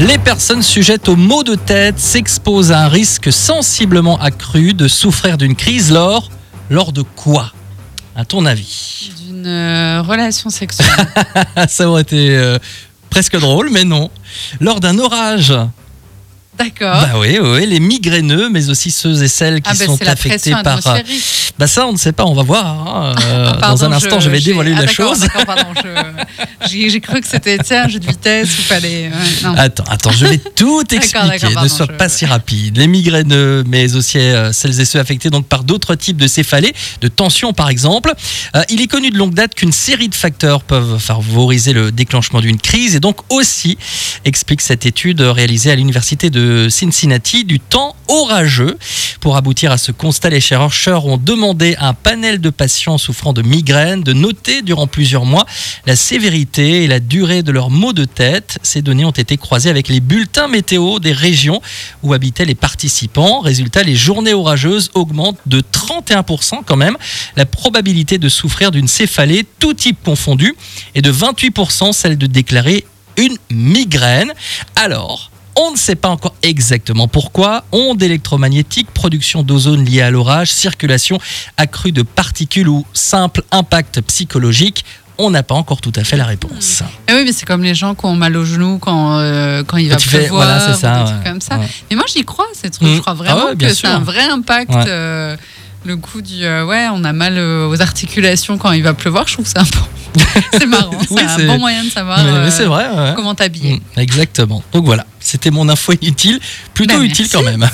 Les personnes sujettes aux maux de tête s'exposent à un risque sensiblement accru de souffrir d'une crise lors, lors de quoi À ton avis D'une euh, relation sexuelle. Ça aurait été euh, presque drôle, mais non. Lors d'un orage. D'accord. Bah oui, oui, les migraineux, mais aussi ceux et celles qui ah ben sont affectés par. euh. Bah ça, on ne sait pas, on va voir. hein. Euh, Ah, pardon, dans un instant, je, vais j'ai- dévoiler ah, la d'accord, chose. pardon, je- J'ai cru que c'était un jeu de vitesse où fallait. non. Attends, attends, je vais tout expliquer. d'accord, ne pardon, sois je- pas si rapide. Les migraineux, mais aussi euh, celles et ceux affectés donc par d'autres types de céphalées, de tension par exemple. Euh, il est connu de longue date qu'une série de facteurs peuvent favoriser le déclenchement d'une crise et donc aussi explique cette étude réalisée à l'université de Cincinnati du temps orageux. Pour aboutir à ce constat, les chercheurs ont demandé à un panel de patients souffrant de migraines de noter durant plusieurs mois la sévérité et la durée de leurs maux de tête. Ces données ont été croisées avec les bulletins météo des régions où habitaient les participants. Résultat, les journées orageuses augmentent de 31% quand même. La probabilité de souffrir d'une céphalée, tout type confondu, est de 28% celle de déclarer une migraine. Alors, on ne sait pas encore exactement pourquoi. Ondes électromagnétiques, production d'ozone liée à l'orage, circulation accrue de particules ou simple impact psychologique. On n'a pas encore tout à fait la réponse. Eh oui, mais c'est comme les gens qui ont mal aux genoux quand, euh, quand il va tu fais- pleuvoir. voilà, ça, ou des trucs comme ça. Ouais. Mais moi, j'y crois, ces trucs. Mm. Je crois vraiment Ah ouais, bien que c'est un vrai impact. Euh, le coup du. euh, ouais, on a mal euh, aux articulations quand il va pleuvoir. Je trouve que c'est un bon. c'est marrant. Oui, c'est un bon moyen de savoir Mais- mais euh, c'est vrai. ouais. comment t'habiller. Mm, exactement. Donc voilà, c'était mon info inutile, plutôt Ben, utile merci. quand même.